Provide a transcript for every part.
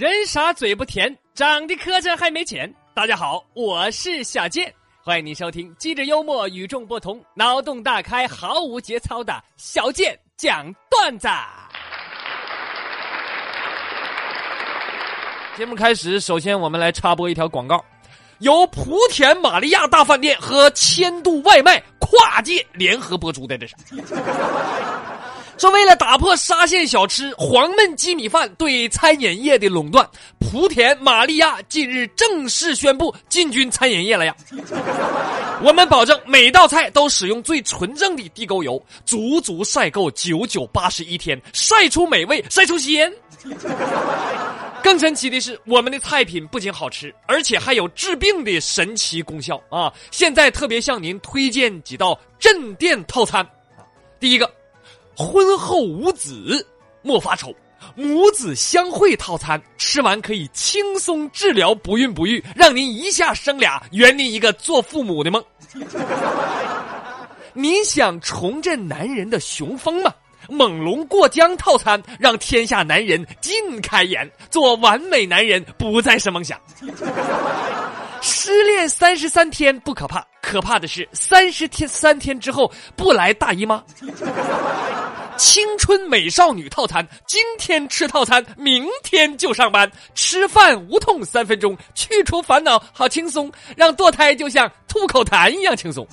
人傻嘴不甜，长得磕碜还没钱。大家好，我是小健，欢迎你收听机智幽默、与众不同、脑洞大开、毫无节操的小健讲段子。节目开始，首先我们来插播一条广告，由莆田玛利亚大饭店和千度外卖跨界联合播出的，这是。说为了打破沙县小吃黄焖鸡米饭对餐饮业的垄断，莆田玛利亚近日正式宣布进军餐饮业了呀！我们保证每道菜都使用最纯正的地沟油，足足晒够九九八十一天，晒出美味，晒出鲜。更神奇的是，我们的菜品不仅好吃，而且还有治病的神奇功效啊！现在特别向您推荐几道镇店套餐，第一个。婚后无子莫发愁，母子相会套餐吃完可以轻松治疗不孕不育，让您一下生俩，圆您一个做父母的梦。你想重振男人的雄风吗？猛龙过江套餐让天下男人尽开眼，做完美男人不再是梦想。失恋三十三天不可怕，可怕的是三十天三天之后不来大姨妈。青春美少女套餐，今天吃套餐，明天就上班，吃饭无痛三分钟，去除烦恼好轻松，让堕胎就像吐口痰一样轻松。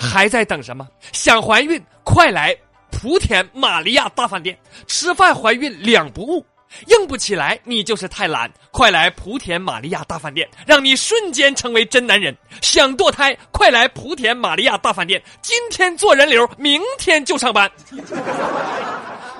还在等什么？想怀孕，快来莆田玛利亚大饭店，吃饭怀孕两不误。硬不起来，你就是太懒。快来莆田玛利亚大饭店，让你瞬间成为真男人。想堕胎，快来莆田玛利亚大饭店，今天做人流，明天就上班。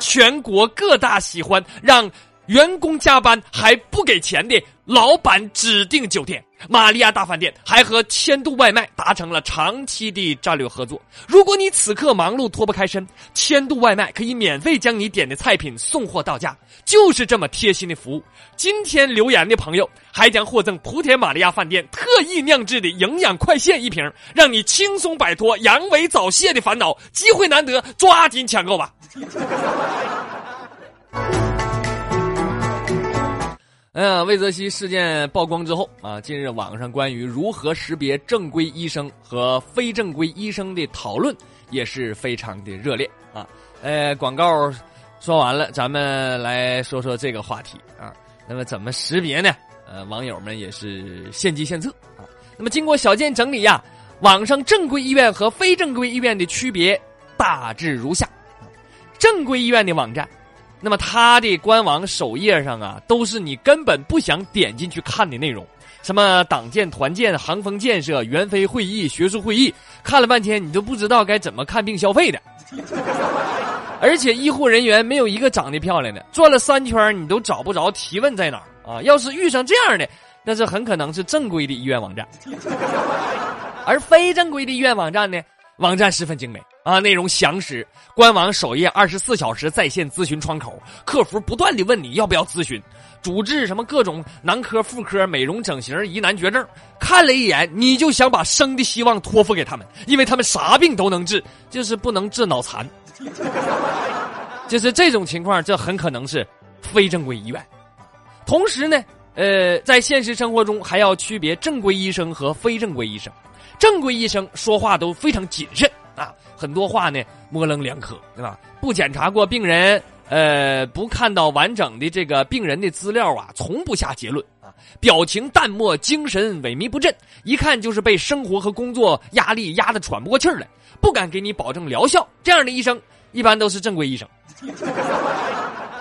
全国各大喜欢让员工加班还不给钱的老板指定酒店。玛利亚大饭店还和千度外卖达成了长期的战略合作。如果你此刻忙碌脱不开身，千度外卖可以免费将你点的菜品送货到家，就是这么贴心的服务。今天留言的朋友还将获赠莆田玛利亚饭店特意酿制的营养快线一瓶，让你轻松摆脱阳痿早泄的烦恼。机会难得，抓紧抢购吧！嗯，魏则西事件曝光之后啊，近日网上关于如何识别正规医生和非正规医生的讨论也是非常的热烈啊。呃，广告说完了，咱们来说说这个话题啊。那么怎么识别呢？呃，网友们也是献计献策啊。那么经过小健整理呀，网上正规医院和非正规医院的区别大致如下：正规医院的网站。那么它的官网首页上啊，都是你根本不想点进去看的内容，什么党建团建、航风建设、援非会议、学术会议，看了半天你都不知道该怎么看病消费的。而且医护人员没有一个长得漂亮的，转了三圈你都找不着提问在哪儿啊！要是遇上这样的，那是很可能是正规的医院网站，而非正规的医院网站呢？网站十分精美啊，内容详实。官网首页二十四小时在线咨询窗口，客服不断的问你要不要咨询，主治什么各种男科、妇科、美容整形、疑难绝症，看了一眼你就想把生的希望托付给他们，因为他们啥病都能治，就是不能治脑残。就是这种情况，这很可能是非正规医院。同时呢，呃，在现实生活中还要区别正规医生和非正规医生。正规医生说话都非常谨慎啊，很多话呢模棱两可，对吧？不检查过病人，呃，不看到完整的这个病人的资料啊，从不下结论啊。表情淡漠，精神萎靡不振，一看就是被生活和工作压力压得喘不过气儿来，不敢给你保证疗效。这样的医生一般都是正规医生，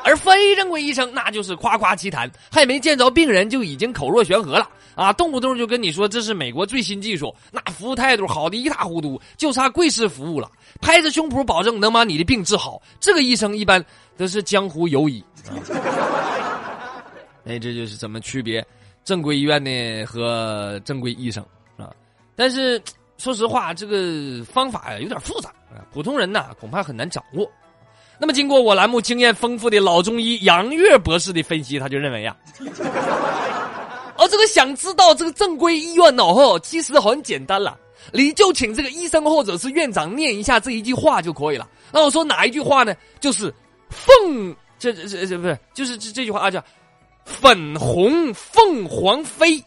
而非正规医生那就是夸夸其谈，还没见着病人就已经口若悬河了。啊，动不动就跟你说这是美国最新技术，那服务态度好的一塌糊涂，就差贵式服务了，拍着胸脯保证能把你的病治好。这个医生一般都是江湖游医。哎，这就是怎么区别正规医院呢和正规医生啊？但是说实话，这个方法有点复杂，普通人呐恐怕很难掌握。那么，经过我栏目经验丰富的老中医杨月博士的分析，他就认为呀。哦这个想知道这个正规医院脑后，其实很简单了，你就请这个医生或者是院长念一下这一句话就可以了。那我说哪一句话呢？就是“凤这这这这不是就是这这句话啊，叫“粉红凤凰飞”，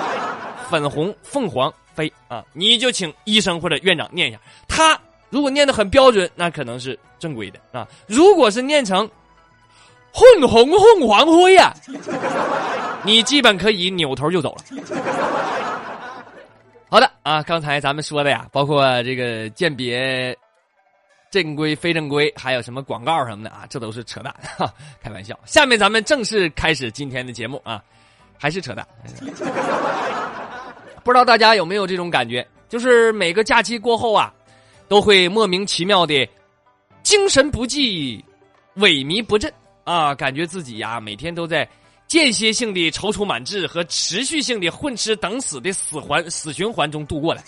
粉红凤凰飞啊！你就请医生或者院长念一下。他如果念的很标准，那可能是正规的啊。如果是念成“混红混黄灰”呀，你基本可以扭头就走了。好的啊，刚才咱们说的呀，包括这个鉴别。正规、非正规，还有什么广告什么的啊？这都是扯淡，哈，开玩笑。下面咱们正式开始今天的节目啊，还是扯淡。不知道大家有没有这种感觉？就是每个假期过后啊，都会莫名其妙的精神不济、萎靡不振啊，感觉自己呀每天都在间歇性的踌躇满志和持续性的混吃等死的死环死循环中度过来。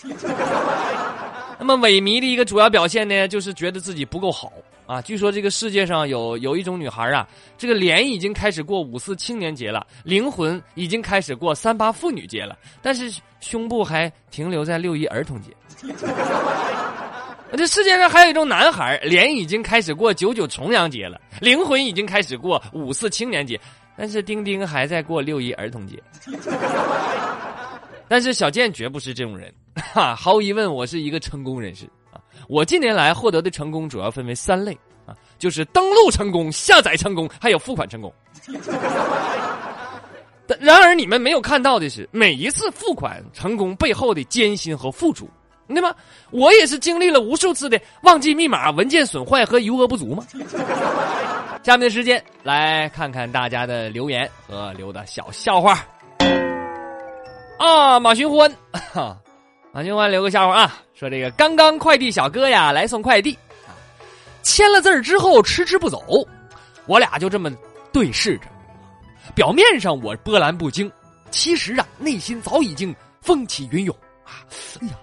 那么萎靡的一个主要表现呢，就是觉得自己不够好啊。据说这个世界上有有一种女孩啊，这个脸已经开始过五四青年节了，灵魂已经开始过三八妇女节了，但是胸部还停留在六一儿童节。这世界上还有一种男孩，脸已经开始过九九重阳节了，灵魂已经开始过五四青年节，但是丁丁还在过六一儿童节。但是小健绝不是这种人，哈，毫无疑问，我是一个成功人士啊！我近年来获得的成功主要分为三类啊，就是登录成功、下载成功，还有付款成功。但然而你们没有看到的是，每一次付款成功背后的艰辛和付出，对吗？我也是经历了无数次的忘记密码、文件损坏和余额不足吗？下面的时间来看看大家的留言和留的小笑话。啊，马寻欢，马寻欢留个笑话啊，说这个刚刚快递小哥呀来送快递，签了字儿之后迟迟不走，我俩就这么对视着，表面上我波澜不惊，其实啊内心早已经风起云涌啊，哎呀，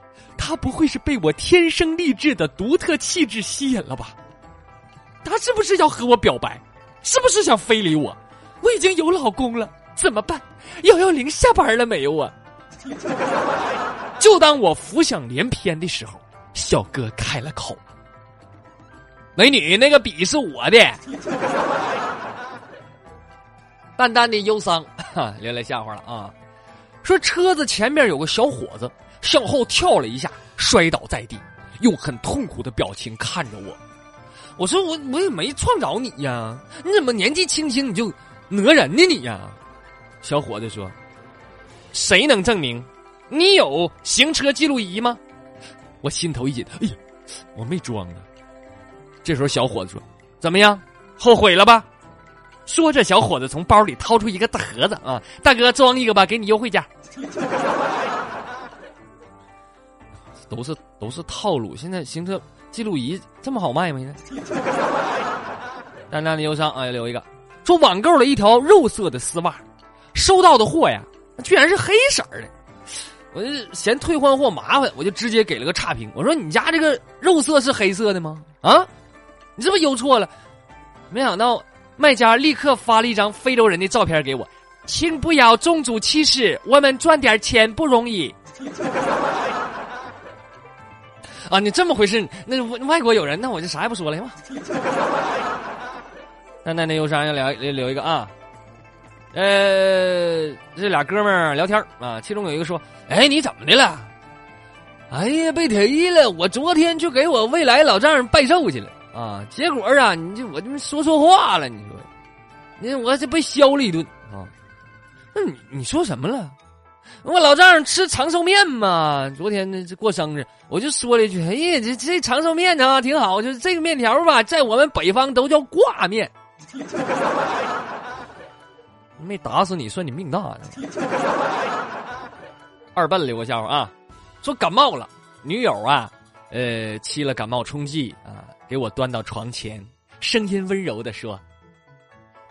他不会是被我天生丽质的独特气质吸引了吧？他是不是要和我表白？是不是想非礼我？我已经有老公了，怎么办？幺幺零下班了没有啊？就当我浮想联翩的时候，小哥开了口：“美女，那个笔是我的。”淡淡的忧伤，哈，留来笑话了啊！说车子前面有个小伙子向后跳了一下，摔倒在地，用很痛苦的表情看着我。我说：“我我也没撞着你呀，你怎么年纪轻轻你就讹人呢你呀？”小伙子说。谁能证明你有行车记录仪吗？我心头一紧，哎呀，我没装啊。这时候小伙子说：“怎么样，后悔了吧？”说着，小伙子从包里掏出一个大盒子啊，大哥装一个吧，给你优惠价。都是都是套路，现在行车记录仪这么好卖吗？现在？淡淡的忧伤啊，留一个，说网购了一条肉色的丝袜，收到的货呀。居然是黑色的，我就嫌退换货麻烦，我就直接给了个差评。我说：“你家这个肉色是黑色的吗？啊，你是不是邮错了？”没想到卖家立刻发了一张非洲人的照片给我，请不要种族歧视，我们赚点钱不容易。啊，你这么回事？那外国友人，那我就啥也不说了，行吗？那那那忧伤要聊留一个啊。呃，这俩哥们儿聊天啊，其中有一个说：“哎，你怎么的了？哎呀，被踢了！我昨天去给我未来老丈人拜寿去了啊，结果啊，你这我这说错话了，你说，你我这被削了一顿啊。那你你说什么了？我老丈人吃长寿面嘛，昨天这过生日，我就说了一句：哎呀，这这长寿面呢挺好，就是这个面条吧，在我们北方都叫挂面。”没打死你，算你命大呢。二笨留个笑话啊，说感冒了，女友啊，呃，沏了感冒冲剂啊，给我端到床前，声音温柔的说：“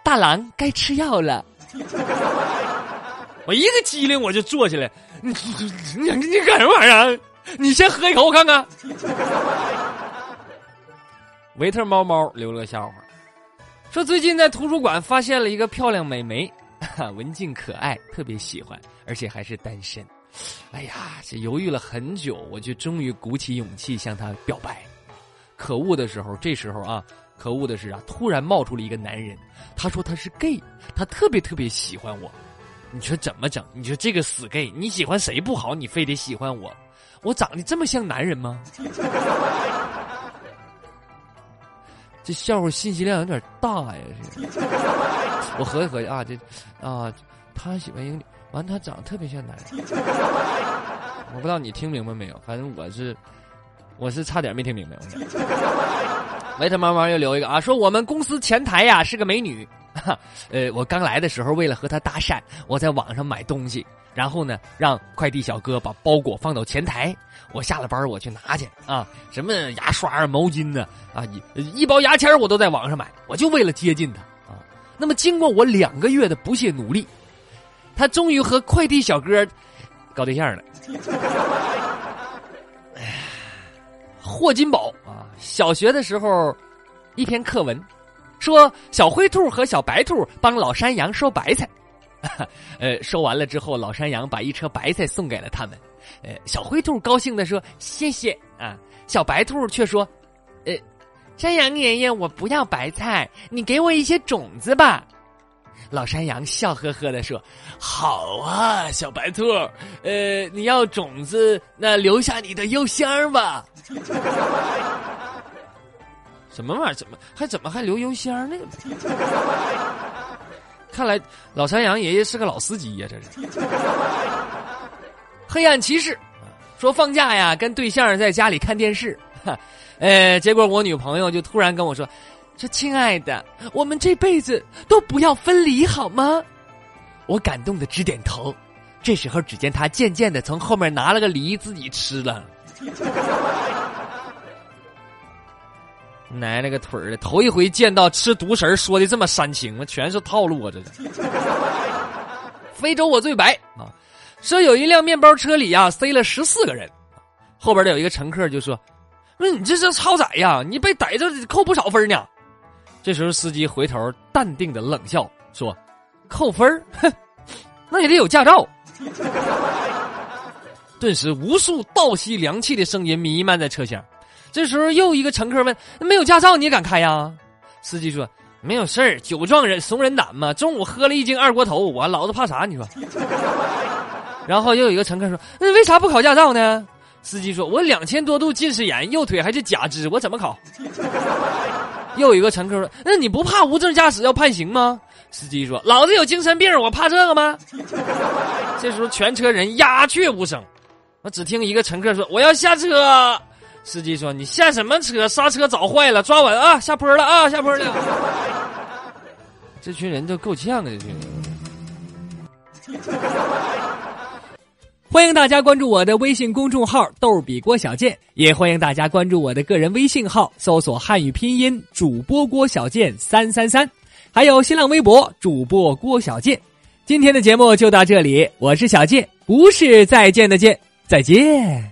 大郎该吃药了。” 我一个机灵，我就坐起来，你你你干什么玩意儿？你先喝一口，我看看。维特猫猫留了个笑话，说最近在图书馆发现了一个漂亮美眉。文静可爱，特别喜欢，而且还是单身。哎呀，这犹豫了很久，我就终于鼓起勇气向她表白。可恶的时候，这时候啊，可恶的是啊，突然冒出了一个男人，他说他是 gay，他特别特别喜欢我。你说怎么整？你说这个死 gay，你喜欢谁不好，你非得喜欢我？我长得这么像男人吗？这笑话信息量有点大呀！我合计合计啊，这啊，他喜欢一个女，完他长得特别像男人。我不知道你听明白没有？反正我是，我是差点没听明白。维特 妈妈又留一个啊，说我们公司前台呀是个美女。呃，我刚来的时候为了和他搭讪，我在网上买东西，然后呢让快递小哥把包裹放到前台。我下了班我去拿去啊，什么牙刷啊、毛巾呢啊，一一包牙签我都在网上买，我就为了接近他啊。那么经过我两个月的不懈努力，他终于和快递小哥搞对象了。霍金宝啊，小学的时候一篇课文说小灰兔和小白兔帮老山羊收白菜，呃，收完了之后，老山羊把一车白菜送给了他们。呃，小灰兔高兴的说：“谢谢啊！”小白兔却说：“呃，山羊爷爷，我不要白菜，你给我一些种子吧。”老山羊笑呵呵的说：“好啊，小白兔，呃，你要种子，那留下你的邮箱吧。”什么玩意儿？怎么还怎么还留邮箱呢？看来老山羊爷爷是个老司机呀，这是。黑暗骑士说放假呀，跟对象在家里看电视，呃，结果我女朋友就突然跟我说：“说亲爱的，我们这辈子都不要分离好吗？”我感动的直点头。这时候，只见他渐渐的从后面拿了个梨自己吃了。奶奶个腿的，头一回见到吃独食说的这么煽情，全是套路啊！这是。非洲我最白啊。说有一辆面包车里呀塞了十四个人，后边的有一个乘客就说：“那你这是超载呀？你被逮着扣不少分呢。”这时候司机回头淡定的冷笑说：“扣分哼，那也得有驾照。”顿时无数倒吸凉气的声音弥漫在车厢。这时候又一个乘客问：“没有驾照你也敢开呀？”司机说：“没有事儿，酒壮人怂人胆嘛。中午喝了一斤二锅头，我老子怕啥？你说。”然后又有一个乘客说：“那为啥不考驾照呢？”司机说：“我两千多度近视眼，右腿还是假肢，我怎么考？” 又有一个乘客说：“那你不怕无证驾驶要判刑吗？”司机说：“老子有精神病，我怕这个吗？”这时候全车人鸦雀无声，我只听一个乘客说：“我要下车。”司机说：“你下什么车？刹车早坏了，抓稳啊！下坡了啊！下坡了。”这群人都够呛啊！这群人。欢迎大家关注我的微信公众号“逗比郭小贱”，也欢迎大家关注我的个人微信号，搜索汉语拼音主播郭小贱三三三，还有新浪微博主播郭小贱。今天的节目就到这里，我是小贱，不是再见的见，再见。